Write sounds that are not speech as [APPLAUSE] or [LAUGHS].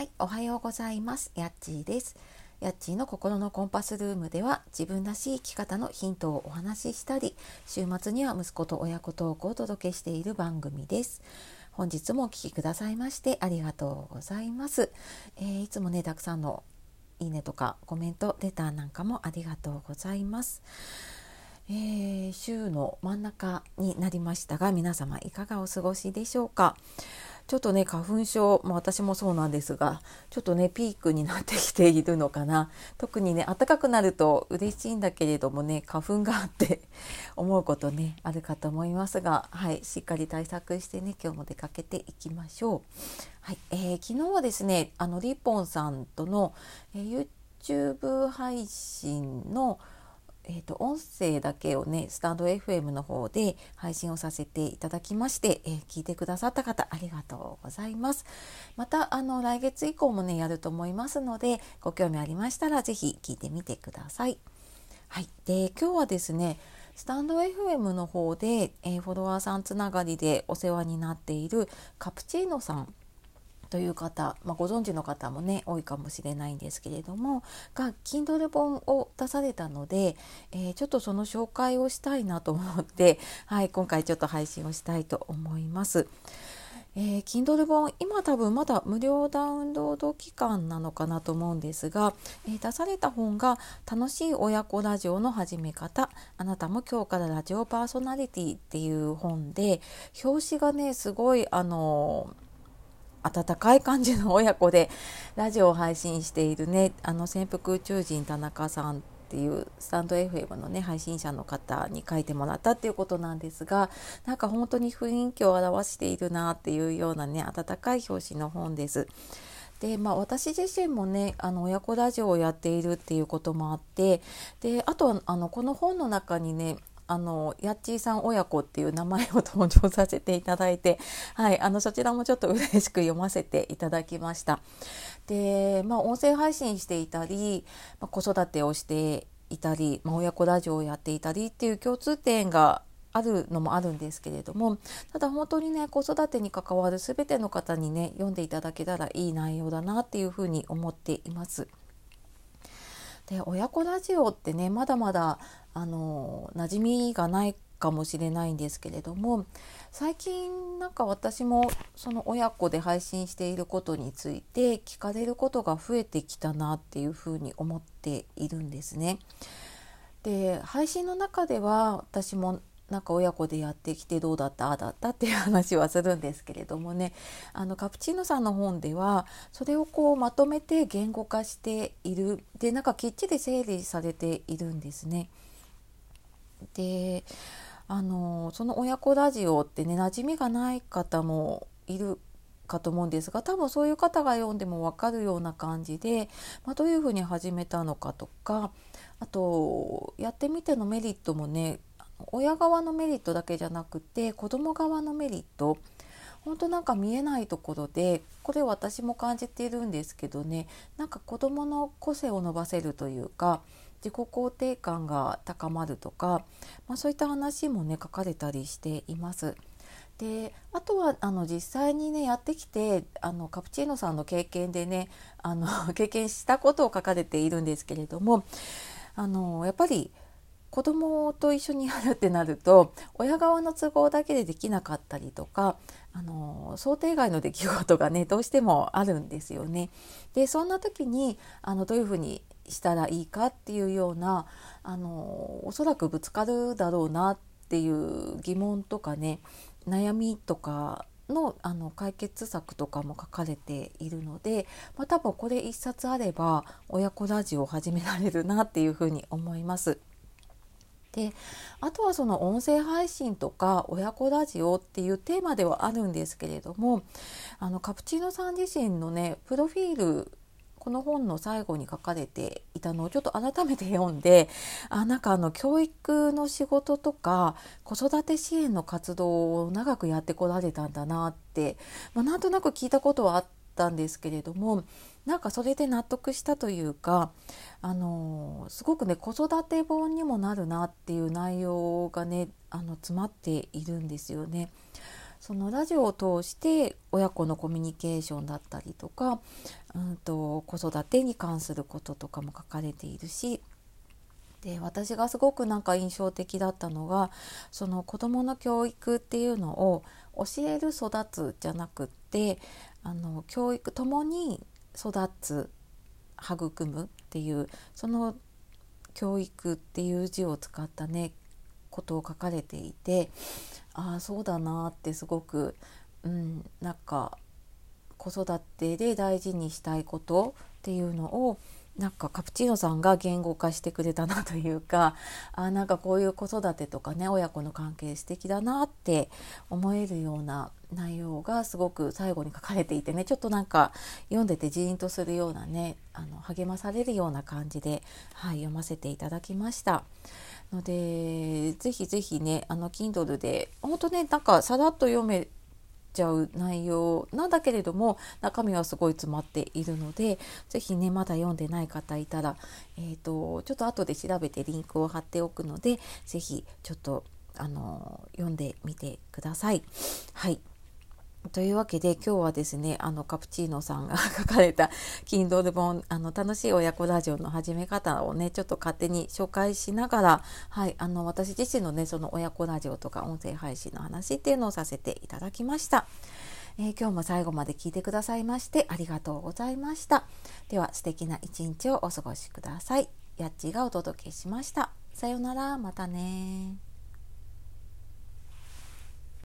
はい、おはようございます。やっちーです。やっちーの心のコンパスルームでは自分らしい生き方のヒントをお話ししたり、週末には息子と親子トークをお届けしている番組です。本日もお聴きくださいましてありがとうございます。えー、いつもね、たくさんのいいねとかコメント、レターなんかもありがとうございます。えー、週の真ん中になりましたが皆様いかがお過ごしでしょうか？ちょっとね花粉症、まあ、私もそうなんですがちょっとねピークになってきているのかな特にね暖かくなると嬉しいんだけれどもね花粉があって [LAUGHS] 思うことねあるかと思いますがはいしっかり対策してね今日も出かけていきましょう。はいえー、昨日はですねあのリポンさんとの、えー、YouTube 配信のえーと、音声だけをねスタンド FM の方で配信をさせていただきまして、えー、聞いてくださった方ありがとうございます。またあの来月以降もねやると思いますのでご興味ありましたら是非聞いてみてください。はい。で今日はですねスタンド FM の方で、えー、フォロワーさんつながりでお世話になっているカプチーノさんという方、まあ、ご存知の方もね多いかもしれないんですけれどもが Kindle 本を出されたので、えー、ちょっとその紹介をしたいなと思って、[LAUGHS] はい、今回ちょっと配信をしたいと思います。えー、Kindle 本今多分まだ無料ダウンロード期間なのかなと思うんですが、えー、出された本が「楽しい親子ラジオの始め方あなたも今日からラジオパーソナリティ」っていう本で表紙がねすごいあのー温かい感じの親子でラジオを配信しているねあの潜伏宇宙人田中さんっていうスタンド FM のね配信者の方に書いてもらったっていうことなんですがなんか本当に雰囲気を表しているなっていうようなね温かい表紙の本です。でまあ、私自身もねあの親子ラジオをやっているっていうこともあってであとはあのこの本の中にねあのやっちーさん親子っていう名前を登場させていただいて、[LAUGHS] はい、あのそちらもちょっと嬉しく読ませていただきました。で、まあ、音声配信していたり、まあ、子育てをしていたり、まあ、親子ラジオをやっていたりっていう共通点があるのもあるんですけれどもただ本当にね子育てに関わる全ての方にね読んでいただけたらいい内容だなっていうふうに思っています。で親子ラジオってねまだまだあの馴染みがないかもしれないんですけれども最近なんか私もその親子で配信していることについて聞かれることが増えてきたなっていうふうに思っているんですね。で配信の中では私もなんか親子でやってきてどうだったああだったっていう話はするんですけれどもねあのカプチーノさんの本ではそれをこうまとめて言語化しているでなんかきっちり整理されているんですね。であのその親子ラジオってね馴染みがない方もいるかと思うんですが多分そういう方が読んでも分かるような感じで、まあ、どういうふうに始めたのかとかあとやってみてのメリットもね親側のメリットだけじゃなくて子供側のメリット本当なんか見えないところでこれ私も感じているんですけどねなんか子供の個性を伸ばせるというか自己肯定感が高まるとか、まあ、そういった話もね書かれたりしています。であとはあの実際にねやってきてあのカプチーノさんの経験でねあの経験したことを書かれているんですけれどもあのやっぱり子供と一緒にやるってなると [LAUGHS] 親側の都合だけでできなかったりとかあの想定外の出来事がねどうしてもあるんですよね。でそんな時にあのどういうふうにしたらいいかっていうようなあのおそらくぶつかるだろうなっていう疑問とかね悩みとかのあの解決策とかも書かれているので、まあ、多分これ1冊あれば親子ラジオを始められるなっていうふうに思います。であとはその音声配信とか親子ラジオっていうテーマではあるんですけれどもあのカプチーノさん自身のねプロフィールこの本の最後に書かれていたのをちょっと改めて読んであなんかあの教育の仕事とか子育て支援の活動を長くやってこられたんだなって、まあ、なんとなく聞いたことはあってたんですけれどもなんかそれで納得したというかあのすごくね子育て本にもなるなっていう内容がねあの詰まっているんですよね。そのラジオを通して親子のコミュニケーションだったりとか、うんと、子育てに関することとかも書かれているしで私がすごくなんか印象的だったのがその子どもの教育っていうのを教える育つじゃなくってあの教育ともに育つ育むっていうその教育っていう字を使ったねことを書かれていてああそうだなってすごく、うん、なんか子育てで大事にしたいことっていうのをなんかカプチーノさんが言語化してくれたなというか [LAUGHS] あなんかこういう子育てとかね親子の関係素敵だなって思えるような内容がすごく最後に書かれていてねちょっとなんか読んでてジーンとするようなねあの励まされるような感じで、はい、読ませていただきました。のでぜひぜひねあの Kindle で本当ねなんかさらっと読めちゃう内容なんだけれども中身はすごい詰まっているので是非ねまだ読んでない方いたら、えーと、ちょっと後で調べてリンクを貼っておくので是非ちょっとあの読んでみてください。はいというわけで今日はですねあのカプチーノさんが [LAUGHS] 書かれた Kindle 本あの楽しい親子ラジオの始め方をねちょっと勝手に紹介しながら、はい、あの私自身のねその親子ラジオとか音声配信の話っていうのをさせていただきました。えー、今日も最後まで聞いてくださいましてありがとうございました。では素敵な一日をお過ごしください。やっちがお届けしました。さようなら、またね